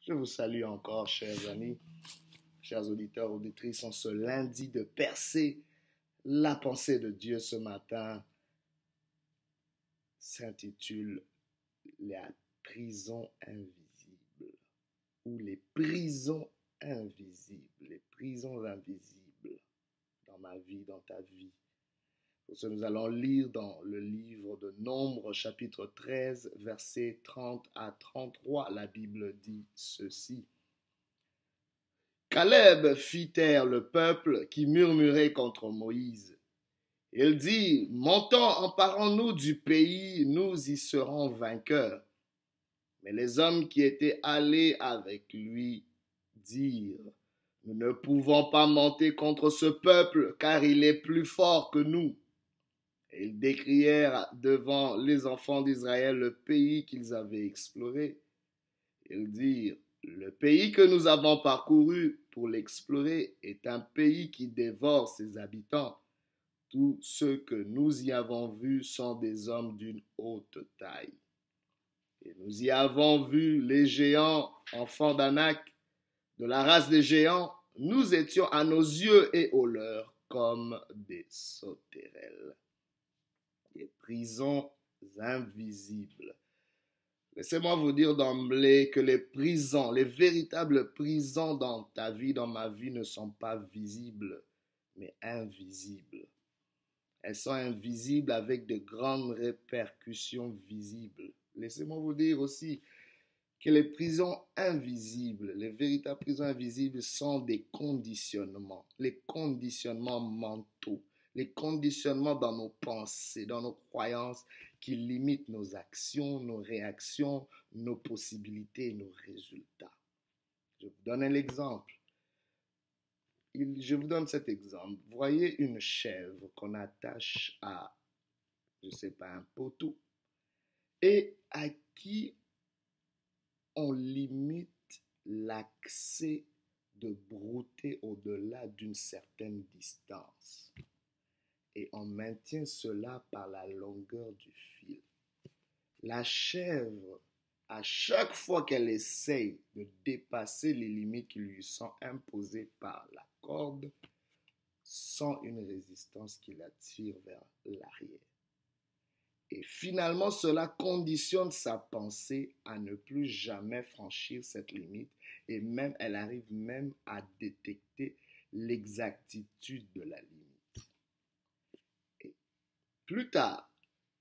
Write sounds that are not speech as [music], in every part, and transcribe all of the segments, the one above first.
Je vous salue encore, chers amis, chers auditeurs, auditrices, en ce lundi de percer la pensée de Dieu ce matin s'intitule La prison invisible ou les prisons invisibles, les prisons invisibles dans ma vie, dans ta vie. Nous allons lire dans le livre de Nombre, chapitre 13, versets 30 à 33. La Bible dit ceci. Caleb fit taire le peuple qui murmurait contre Moïse. Il dit, Montons, emparons-nous du pays, nous y serons vainqueurs. Mais les hommes qui étaient allés avec lui dirent, Nous ne pouvons pas monter contre ce peuple, car il est plus fort que nous. Ils décrièrent devant les enfants d'Israël le pays qu'ils avaient exploré. Ils dirent, le pays que nous avons parcouru pour l'explorer est un pays qui dévore ses habitants. Tous ceux que nous y avons vus sont des hommes d'une haute taille. Et nous y avons vu les géants, enfants d'Anak, de la race des géants. Nous étions à nos yeux et aux leurs comme des sauterelles les prisons invisibles. Laissez-moi vous dire d'emblée que les prisons, les véritables prisons dans ta vie, dans ma vie, ne sont pas visibles, mais invisibles. Elles sont invisibles avec de grandes répercussions visibles. Laissez-moi vous dire aussi que les prisons invisibles, les véritables prisons invisibles sont des conditionnements, les conditionnements mentaux les conditionnements dans nos pensées, dans nos croyances qui limitent nos actions, nos réactions, nos possibilités nos résultats. Je vous donne un exemple. Je vous donne cet exemple. Voyez une chèvre qu'on attache à, je ne sais pas, un poteau et à qui on limite l'accès de brouter au-delà d'une certaine distance et on maintient cela par la longueur du fil. La chèvre, à chaque fois qu'elle essaye de dépasser les limites qui lui sont imposées par la corde, sent une résistance qui la tire vers l'arrière. Et finalement, cela conditionne sa pensée à ne plus jamais franchir cette limite et même, elle arrive même à détecter l'exactitude de la limite. Plus tard,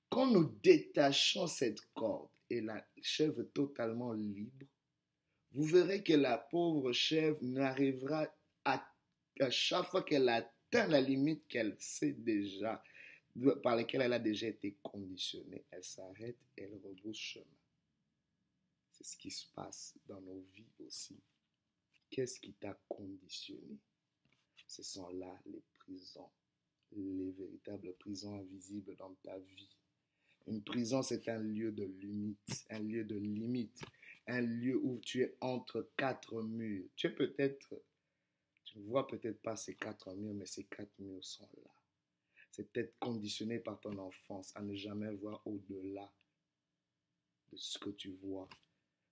quand nous détachons cette corde et la chèvre totalement libre, vous verrez que la pauvre chèvre n'arrivera à, chaque fois qu'elle atteint la limite qu'elle sait déjà, par laquelle elle a déjà été conditionnée, elle s'arrête, elle rebrousse chemin. C'est ce qui se passe dans nos vies aussi. Qu'est-ce qui t'a conditionné? Ce sont là les prisons les véritables prisons invisibles dans ta vie. Une prison, c'est un lieu de limite, un lieu de limite, un lieu où tu es entre quatre murs. Tu es peut-être, tu ne vois peut-être pas ces quatre murs, mais ces quatre murs sont là. C'est peut-être conditionné par ton enfance à ne jamais voir au-delà de ce que tu vois.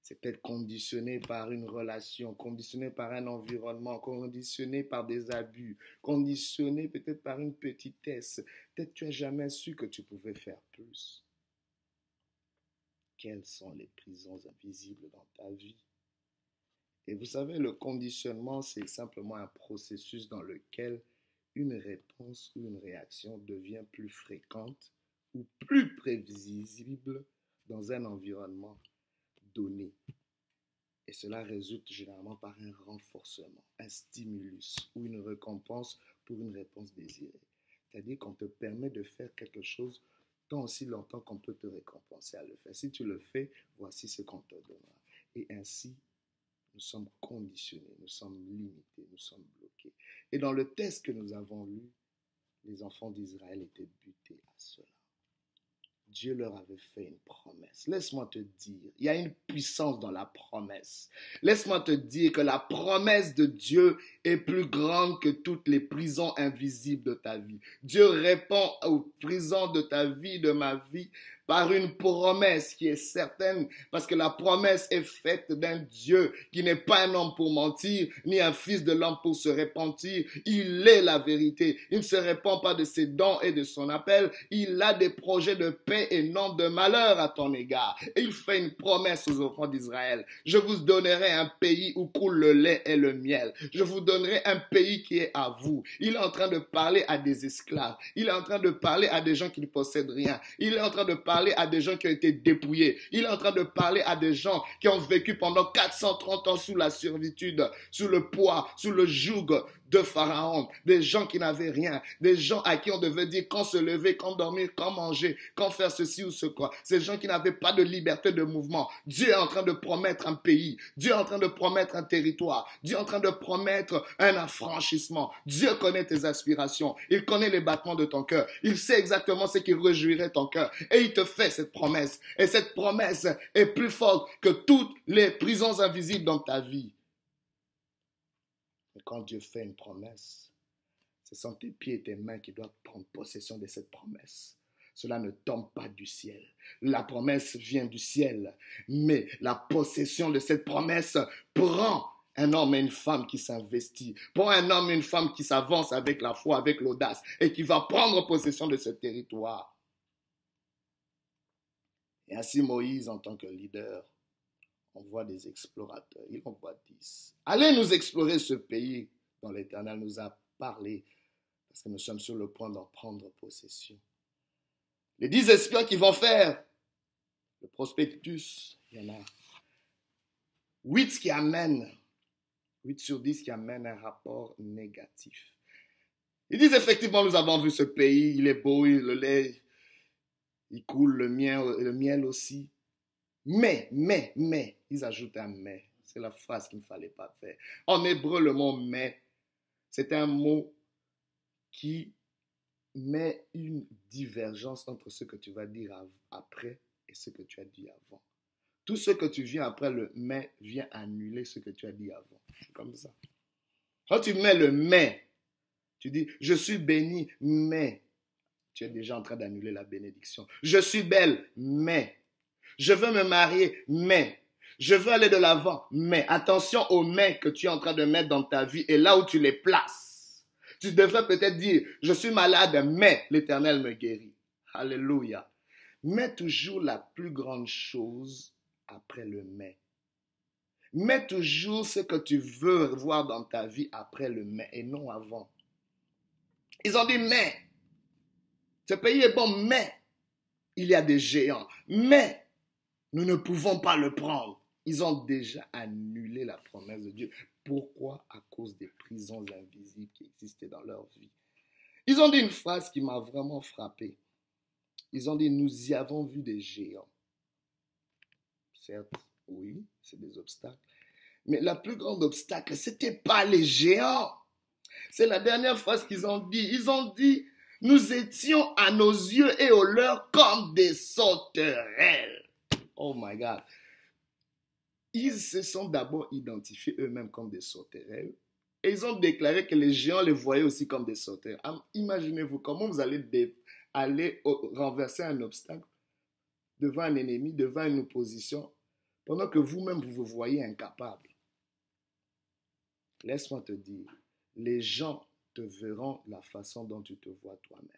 C'est peut-être conditionné par une relation, conditionné par un environnement, conditionné par des abus, conditionné peut-être par une petitesse. Peut-être tu n'as jamais su que tu pouvais faire plus. Quelles sont les prisons invisibles dans ta vie? Et vous savez, le conditionnement, c'est simplement un processus dans lequel une réponse ou une réaction devient plus fréquente ou plus prévisible dans un environnement Et cela résulte généralement par un renforcement, un stimulus ou une récompense pour une réponse désirée. C'est-à-dire qu'on te permet de faire quelque chose tant aussi longtemps qu'on peut te récompenser à le faire. Si tu le fais, voici ce qu'on te donnera. Et ainsi, nous sommes conditionnés, nous sommes limités, nous sommes bloqués. Et dans le test que nous avons lu, les enfants d'Israël étaient butés à cela. Dieu leur avait fait une promesse. Laisse-moi te dire, il y a une puissance dans la promesse. Laisse-moi te dire que la promesse de Dieu est plus grande que toutes les prisons invisibles de ta vie. Dieu répond aux prisons de ta vie, de ma vie, par une promesse qui est certaine, parce que la promesse est faite d'un Dieu qui n'est pas un homme pour mentir, ni un fils de l'homme pour se repentir. Il est la vérité. Il ne se répand pas de ses dons et de son appel. Il a des projets de paix et non de malheur à ton égard. Et il fait une promesse aux enfants d'Israël. Je vous donnerai un pays où coule le lait et le miel. Je vous donnerai un pays qui est à vous. Il est en train de parler à des esclaves. Il est en train de parler à des gens qui ne possèdent rien. Il est en train de parler à des gens qui ont été dépouillés. Il est en train de parler à des gens qui ont vécu pendant 430 ans sous la servitude, sous le poids, sous le joug de Pharaon, des gens qui n'avaient rien, des gens à qui on devait dire quand se lever, quand dormir, quand manger, quand faire ceci ou ce quoi. Ces gens qui n'avaient pas de liberté de mouvement. Dieu est en train de promettre un pays. Dieu est en train de promettre un territoire. Dieu est en train de promettre un affranchissement. Dieu connaît tes aspirations. Il connaît les battements de ton cœur. Il sait exactement ce qui réjouirait ton cœur. Et il te fait cette promesse. Et cette promesse est plus forte que toutes les prisons invisibles dans ta vie quand Dieu fait une promesse, ce sont tes pieds et tes mains qui doivent prendre possession de cette promesse. Cela ne tombe pas du ciel. La promesse vient du ciel. Mais la possession de cette promesse prend un homme et une femme qui s'investit, prend un homme et une femme qui s'avance avec la foi, avec l'audace, et qui va prendre possession de ce territoire. Et ainsi Moïse, en tant que leader, on voit des explorateurs. Il envoie dix. Allez nous explorer ce pays dont l'Éternel nous a parlé, parce que nous sommes sur le point d'en prendre possession. Les dix espions qui vont faire le prospectus, il y en a huit qui amènent, huit sur dix qui amènent un rapport négatif. Ils disent effectivement, nous avons vu ce pays, il est beau, le lait, il coule, le miel, le miel aussi. Mais, mais, mais, ils ajoutent un mais. C'est la phrase qu'il ne fallait pas faire. En hébreu, le mot mais, c'est un mot qui met une divergence entre ce que tu vas dire après et ce que tu as dit avant. Tout ce que tu viens après le mais vient annuler ce que tu as dit avant. C'est comme ça. Quand tu mets le mais, tu dis je suis béni, mais tu es déjà en train d'annuler la bénédiction. Je suis belle, mais je veux me marier, mais je veux aller de l'avant, mais attention aux mais que tu es en train de mettre dans ta vie et là où tu les places. Tu devrais peut-être dire, je suis malade, mais l'Éternel me guérit. Alléluia. Mets toujours la plus grande chose après le mais. Mets toujours ce que tu veux voir dans ta vie après le mais et non avant. Ils ont dit mais. Ce pays est bon, mais il y a des géants. Mais nous ne pouvons pas le prendre. Ils ont déjà annulé la promesse de Dieu. Pourquoi? À cause des prisons invisibles qui existaient dans leur vie. Ils ont dit une phrase qui m'a vraiment frappé. Ils ont dit, nous y avons vu des géants. Certes, oui, c'est des obstacles. Mais la plus grande obstacle, ce n'était pas les géants. C'est la dernière phrase qu'ils ont dit. Ils ont dit, nous étions à nos yeux et aux leurs comme des sauterelles. Oh my God. Ils se sont d'abord identifiés eux-mêmes comme des sauterelles. Et ils ont déclaré que les géants les voyaient aussi comme des sauterelles. Imaginez-vous comment vous allez aller renverser un obstacle devant un ennemi, devant une opposition, pendant que vous-même vous vous voyez incapable. Laisse-moi te dire, les gens te verront la façon dont tu te vois toi-même.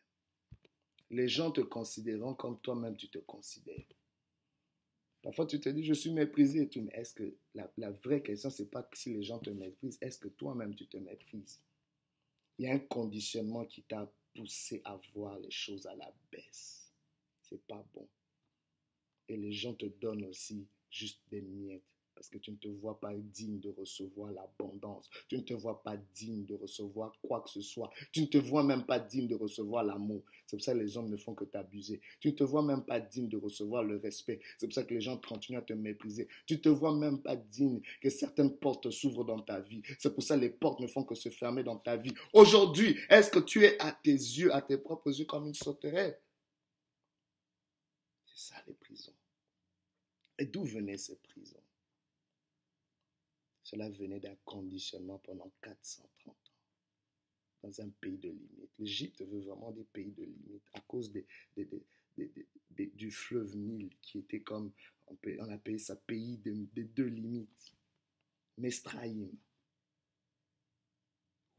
Les gens te considéreront comme toi-même tu te considères. Parfois, tu te dis, je suis méprisé et tout. Mais est-ce que la, vraie question, c'est pas si les gens te méprisent, est-ce que toi-même tu te méprises? Il y a un conditionnement qui t'a poussé à voir les choses à la baisse. C'est pas bon. Et les gens te donnent aussi juste des miettes parce que tu ne te vois pas digne de recevoir l'abondance. Tu ne te vois pas digne de recevoir quoi que ce soit. Tu ne te vois même pas digne de recevoir l'amour. C'est pour ça que les hommes ne font que t'abuser. Tu ne te vois même pas digne de recevoir le respect. C'est pour ça que les gens continuent à te mépriser. Tu ne te vois même pas digne que certaines portes s'ouvrent dans ta vie. C'est pour ça que les portes ne font que se fermer dans ta vie. Aujourd'hui, est-ce que tu es à tes yeux, à tes propres yeux, comme une sauterelle? C'est ça les prisons. Et d'où venaient ces prisons? Cela venait d'un conditionnement pendant 430 ans dans un pays de limite. L'Égypte veut vraiment des pays de limite à cause du fleuve Nil, qui était comme, on, peut, on appelait ça pays des deux limites. Mestraïm.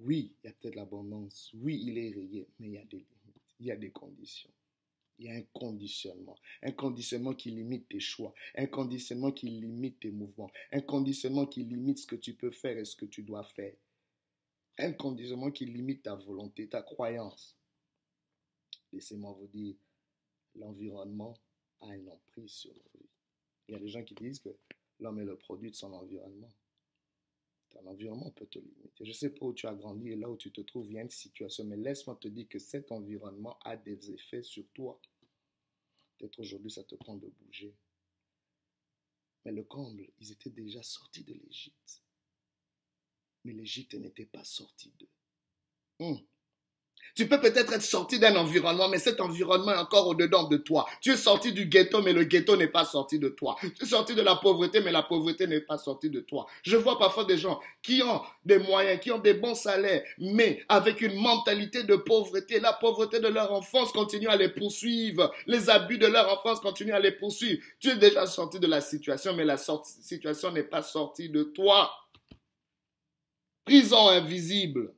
Oui, il y a peut-être l'abondance. Oui, il est rayé, mais il y a des limites, il y a des conditions. Il y a un conditionnement. Un conditionnement qui limite tes choix. Un conditionnement qui limite tes mouvements. Un conditionnement qui limite ce que tu peux faire et ce que tu dois faire. Un conditionnement qui limite ta volonté, ta croyance. Laissez-moi vous dire, l'environnement a une emprise sur nos vies. Il y a des gens qui disent que l'homme est le produit de son environnement. Ton environnement peut te limiter. Je ne sais pas où tu as grandi et là où tu te trouves, il y a une situation, mais laisse-moi te dire que cet environnement a des effets sur toi. Peut-être aujourd'hui, ça te prend de bouger. Mais le comble, ils étaient déjà sortis de l'Égypte. Mais l'Égypte n'était pas sortie d'eux. Hum. Tu peux peut-être être sorti d'un environnement, mais cet environnement est encore au-dedans de toi. Tu es sorti du ghetto, mais le ghetto n'est pas sorti de toi. Tu es sorti de la pauvreté, mais la pauvreté n'est pas sortie de toi. Je vois parfois des gens qui ont des moyens, qui ont des bons salaires, mais avec une mentalité de pauvreté. La pauvreté de leur enfance continue à les poursuivre. Les abus de leur enfance continuent à les poursuivre. Tu es déjà sorti de la situation, mais la situation n'est pas sortie de toi. Prison invisible.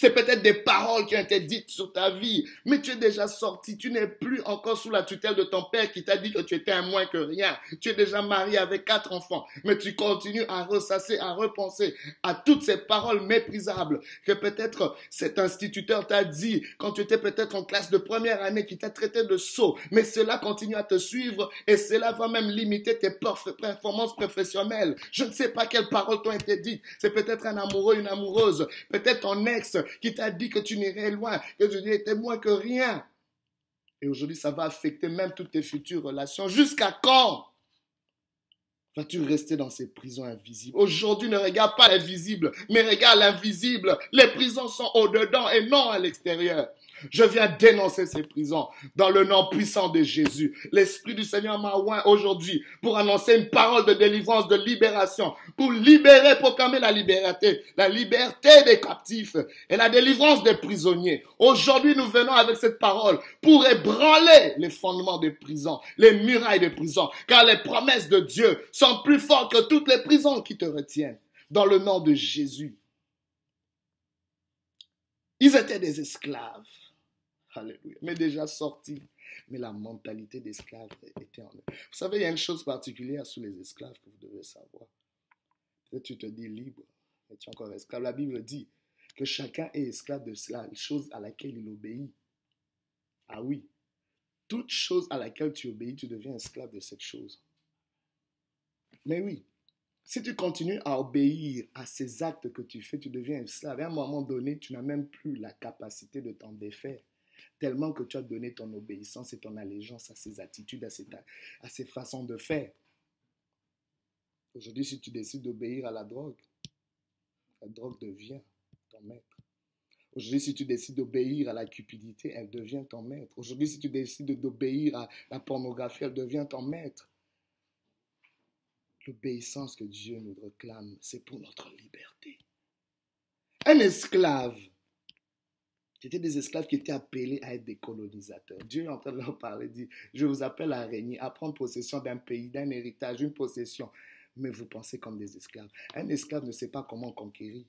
C'est peut-être des paroles qui ont été dites sur ta vie, mais tu es déjà sorti. Tu n'es plus encore sous la tutelle de ton père qui t'a dit que tu étais un moins que rien. Tu es déjà marié avec quatre enfants, mais tu continues à ressasser, à repenser à toutes ces paroles méprisables que peut-être cet instituteur t'a dit quand tu étais peut-être en classe de première année qui t'a traité de sot, mais cela continue à te suivre et cela va même limiter tes performances professionnelles. Je ne sais pas quelles paroles t'ont été dites. C'est peut-être un amoureux, une amoureuse, peut-être ton ex, qui t'a dit que tu n'irais loin, que tu n'étais moins que rien. Et aujourd'hui, ça va affecter même toutes tes futures relations. Jusqu'à quand vas-tu rester dans ces prisons invisibles? Aujourd'hui, ne regarde pas l'invisible, mais regarde l'invisible. Les prisons sont au-dedans et non à l'extérieur. Je viens dénoncer ces prisons dans le nom puissant de Jésus. L'Esprit du Seigneur m'a aujourd'hui pour annoncer une parole de délivrance, de libération, pour libérer, proclamer la liberté, la liberté des captifs et la délivrance des prisonniers. Aujourd'hui, nous venons avec cette parole pour ébranler les fondements des prisons, les murailles des prisons, car les promesses de Dieu sont plus fortes que toutes les prisons qui te retiennent. Dans le nom de Jésus. Ils étaient des esclaves. Mais déjà sorti. Mais la mentalité d'esclave était en eux. Vous savez, il y a une chose particulière sous les esclaves que vous devez savoir. Tu te dis libre, mais tu es encore esclave. La Bible dit que chacun est esclave de la chose à laquelle il obéit. Ah oui, toute chose à laquelle tu obéis, tu deviens esclave de cette chose. Mais oui, si tu continues à obéir à ces actes que tu fais, tu deviens esclave. À un moment donné, tu n'as même plus la capacité de t'en défaire tellement que tu as donné ton obéissance et ton allégeance à ses attitudes, à ses, à ses façons de faire. Aujourd'hui, si tu décides d'obéir à la drogue, la drogue devient ton maître. Aujourd'hui, si tu décides d'obéir à la cupidité, elle devient ton maître. Aujourd'hui, si tu décides d'obéir à la pornographie, elle devient ton maître. L'obéissance que Dieu nous réclame, c'est pour notre liberté. Un esclave c'était des esclaves qui étaient appelés à être des colonisateurs. Dieu est en train de leur parler, dit, je vous appelle à régner, à prendre possession d'un pays, d'un héritage, d'une possession. Mais vous pensez comme des esclaves. Un esclave ne sait pas comment conquérir.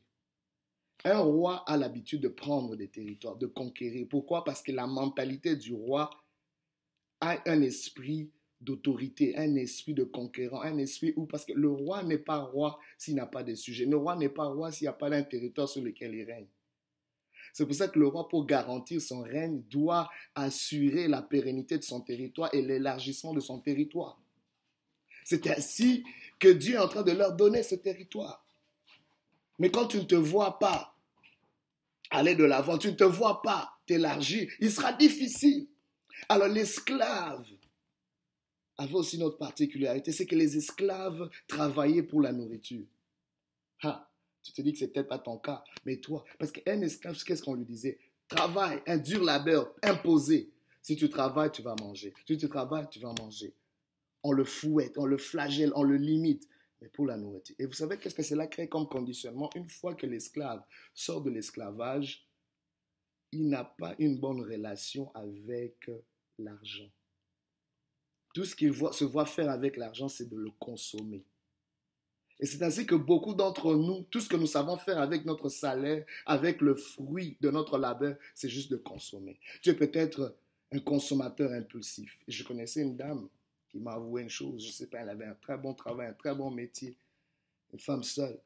Un roi a l'habitude de prendre des territoires, de conquérir. Pourquoi? Parce que la mentalité du roi a un esprit d'autorité, un esprit de conquérant, un esprit où, parce que le roi n'est pas roi s'il n'a pas de sujets. Le roi n'est pas roi s'il n'y a pas d'un territoire sur lequel il règne. C'est pour ça que le roi, pour garantir son règne, doit assurer la pérennité de son territoire et l'élargissement de son territoire. C'est ainsi que Dieu est en train de leur donner ce territoire. Mais quand tu ne te vois pas aller de l'avant, tu ne te vois pas t'élargir, il sera difficile. Alors l'esclave avait aussi une autre particularité, c'est que les esclaves travaillaient pour la nourriture. Tu te dis que c'est peut-être pas ton cas, mais toi, parce qu'un esclave, qu'est-ce qu'on lui disait? Travail, un dur labeur, imposé. Si tu travailles, tu vas manger. Si tu travailles, tu vas manger. On le fouette, on le flagelle, on le limite, mais pour la nourriture. Et vous savez qu'est-ce que cela crée comme conditionnement? Une fois que l'esclave sort de l'esclavage, il n'a pas une bonne relation avec l'argent. Tout ce qu'il se voit faire avec l'argent, c'est de le consommer. Et c'est ainsi que beaucoup d'entre nous, tout ce que nous savons faire avec notre salaire, avec le fruit de notre labeur, c'est juste de consommer. Tu es peut-être un consommateur impulsif. je connaissais une dame qui m'a avoué une chose, je ne sais pas, elle avait un très bon travail, un très bon métier, une femme seule.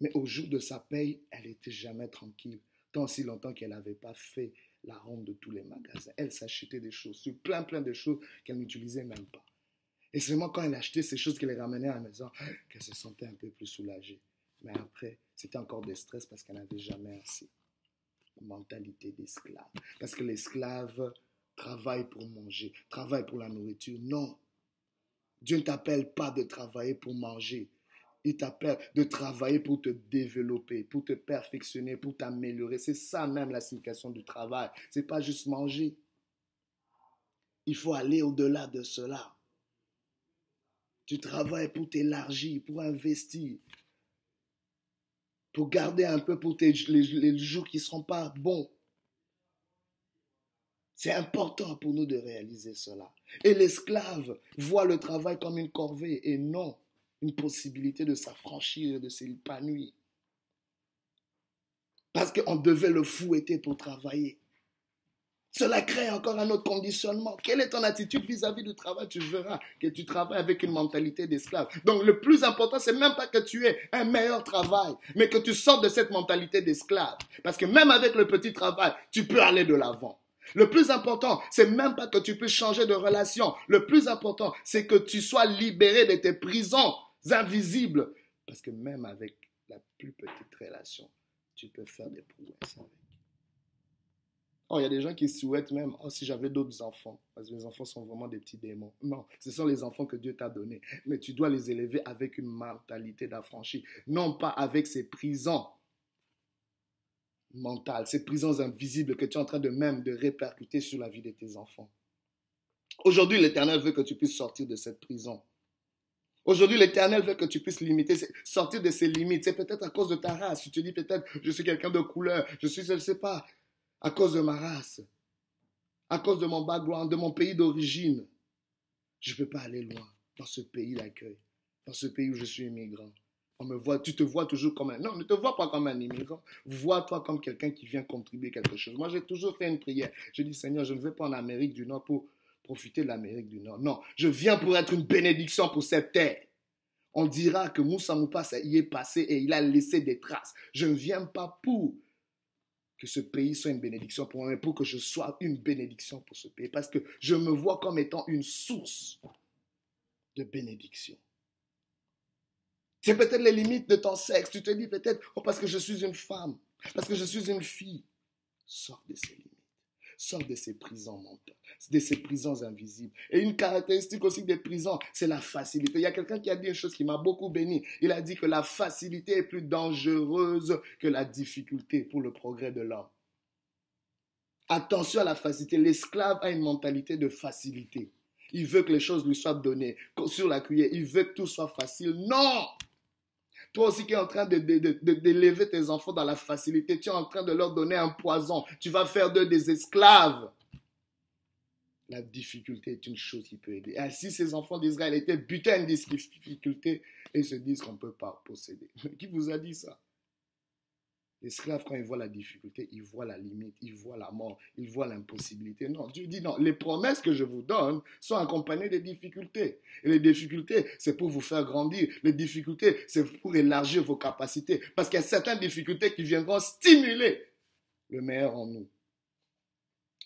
Mais au jour de sa paye, elle n'était jamais tranquille, tant si longtemps qu'elle n'avait pas fait la ronde de tous les magasins. Elle s'achetait des choses, plein plein de choses qu'elle n'utilisait même pas. Et seulement quand elle achetait ces choses qu'elle les ramenait à la maison, [gasps] qu'elle se sentait un peu plus soulagée. Mais après, c'était encore des stress parce qu'elle n'avait jamais assez. Mentalité d'esclave. Parce que l'esclave travaille pour manger, travaille pour la nourriture. Non. Dieu ne t'appelle pas de travailler pour manger. Il t'appelle de travailler pour te développer, pour te perfectionner, pour t'améliorer. C'est ça même la signification du travail. Ce n'est pas juste manger. Il faut aller au-delà de cela. Tu travailles pour t'élargir, pour investir, pour garder un peu pour tes, les, jours qui ne seront pas bons. C'est important pour nous de réaliser cela. Et l'esclave voit le travail comme une corvée et non une possibilité de s'affranchir, de s'épanouir. Parce qu'on devait le fouetter pour travailler. Cela crée encore un autre conditionnement. Quelle est ton attitude vis-à-vis du travail? Tu verras que tu travailles avec une mentalité d'esclave. Donc le plus important, c'est même pas que tu aies un meilleur travail, mais que tu sortes de cette mentalité d'esclave. Parce que même avec le petit travail, tu peux aller de l'avant. Le plus important, c'est même pas que tu puisses changer de relation. Le plus important, c'est que tu sois libéré de tes prisons invisibles. Parce que même avec la plus petite relation, tu peux faire des prouesses avec. Oh, il y a des gens qui souhaitent même, oh, si j'avais d'autres enfants, parce que mes enfants sont vraiment des petits démons. Non, ce sont les enfants que Dieu t'a donnés. Mais tu dois les élever avec une mentalité d'affranchi, non pas avec ces prisons mentales, ces prisons invisibles que tu es en train de même de répercuter sur la vie de tes enfants. Aujourd'hui, l'Éternel veut que tu puisses sortir de cette prison. Aujourd'hui, l'Éternel veut que tu puisses limiter, sortir de ces limites. C'est peut-être à cause de ta race. Tu te dis peut-être, je suis quelqu'un de couleur, je suis, je ne sais pas à cause de ma race, à cause de mon background, de mon pays d'origine. Je ne peux pas aller loin dans ce pays d'accueil, dans ce pays où je suis immigrant. On me voit, tu te vois toujours comme un... Non, ne te vois pas comme un immigrant. Vois-toi comme quelqu'un qui vient contribuer quelque chose. Moi, j'ai toujours fait une prière. Je dis, Seigneur, je ne vais pas en Amérique du Nord pour profiter de l'Amérique du Nord. Non, je viens pour être une bénédiction pour cette terre. On dira que Moussa Moupa y est passé et il a laissé des traces. Je ne viens pas pour que ce pays soit une bénédiction pour moi, mais pour que je sois une bénédiction pour ce pays. Parce que je me vois comme étant une source de bénédiction. C'est peut-être les limites de ton sexe. Tu te dis peut-être, oh, parce que je suis une femme, parce que je suis une fille. Sors de ces limites. Sors de ces prisons mentales, de ces prisons invisibles. Et une caractéristique aussi des prisons, c'est la facilité. Il y a quelqu'un qui a dit une chose qui m'a beaucoup béni. Il a dit que la facilité est plus dangereuse que la difficulté pour le progrès de l'homme. Attention à la facilité. L'esclave a une mentalité de facilité. Il veut que les choses lui soient données sur la cuillère. Il veut que tout soit facile. Non! Toi aussi qui es en train d'élever tes enfants dans la facilité, tu es en train de leur donner un poison. Tu vas faire d'eux des esclaves. La difficulté est une chose qui peut aider. Ainsi, ces enfants d'Israël étaient butés à une difficulté et se disent qu'on ne peut pas posséder. Qui vous a dit ça? L'esclave, quand il voit la difficulté, il voit la limite, il voit la mort, il voit l'impossibilité. Non, Dieu dit non, les promesses que je vous donne sont accompagnées des difficultés. Et les difficultés, c'est pour vous faire grandir. Les difficultés, c'est pour élargir vos capacités. Parce qu'il y a certaines difficultés qui viendront stimuler le meilleur en nous.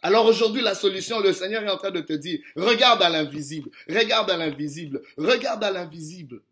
Alors aujourd'hui, la solution, le Seigneur est en train de te dire, regarde à l'invisible, regarde à l'invisible, regarde à l'invisible.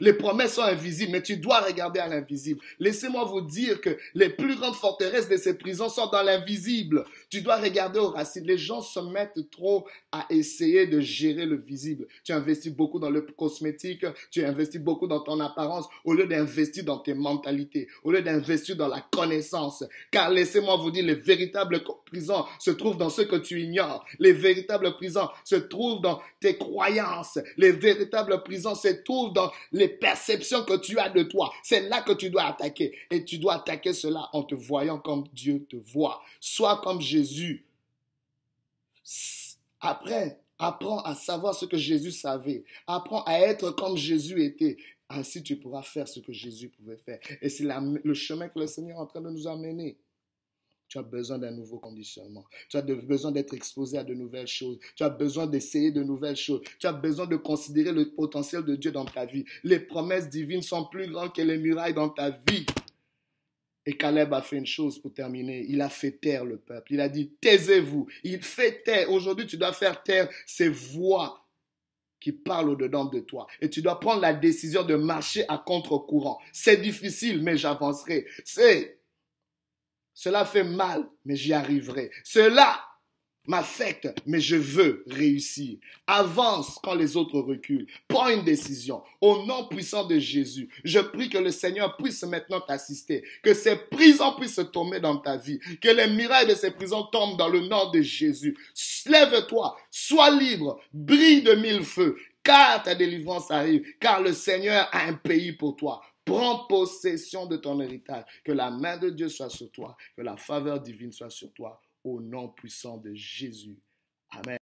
Les promesses sont invisibles, mais tu dois regarder à l'invisible. Laissez-moi vous dire que les plus grandes forteresses de ces prisons sont dans l'invisible. Tu dois regarder aux racines. Les gens se mettent trop à essayer de gérer le visible. Tu investis beaucoup dans le cosmétique, tu investis beaucoup dans ton apparence, au lieu d'investir dans tes mentalités, au lieu d'investir dans la connaissance. Car laissez-moi vous dire, les véritables prisons se trouvent dans ce que tu ignores. Les véritables prisons se trouvent dans tes croyances. Les véritables prisons se trouvent dans les perceptions que tu as de toi. C'est là que tu dois attaquer. Et tu dois attaquer cela en te voyant comme Dieu te voit. Sois comme Jésus. Après, apprends à savoir ce que Jésus savait. Apprends à être comme Jésus était. Ainsi, tu pourras faire ce que Jésus pouvait faire. Et c'est le chemin que le Seigneur est en train de nous amener. Tu as besoin d'un nouveau conditionnement. Tu as besoin d'être exposé à de nouvelles choses. Tu as besoin d'essayer de nouvelles choses. Tu as besoin de considérer le potentiel de Dieu dans ta vie. Les promesses divines sont plus grandes que les murailles dans ta vie. Et Caleb a fait une chose pour terminer. Il a fait taire le peuple. Il a dit, taisez-vous. Il fait taire. Aujourd'hui, tu dois faire taire ces voix qui parlent au-dedans de toi. Et tu dois prendre la décision de marcher à contre-courant. C'est difficile, mais j'avancerai. C'est cela fait mal, mais j'y arriverai. Cela m'affecte, mais je veux réussir. Avance quand les autres reculent. Prends une décision. Au nom puissant de Jésus, je prie que le Seigneur puisse maintenant t'assister, que ces prisons puissent tomber dans ta vie, que les mirailles de ces prisons tombent dans le nom de Jésus. Lève-toi, sois libre, brille de mille feux, car ta délivrance arrive, car le Seigneur a un pays pour toi. Prends possession de ton héritage. Que la main de Dieu soit sur toi. Que la faveur divine soit sur toi. Au nom puissant de Jésus. Amen.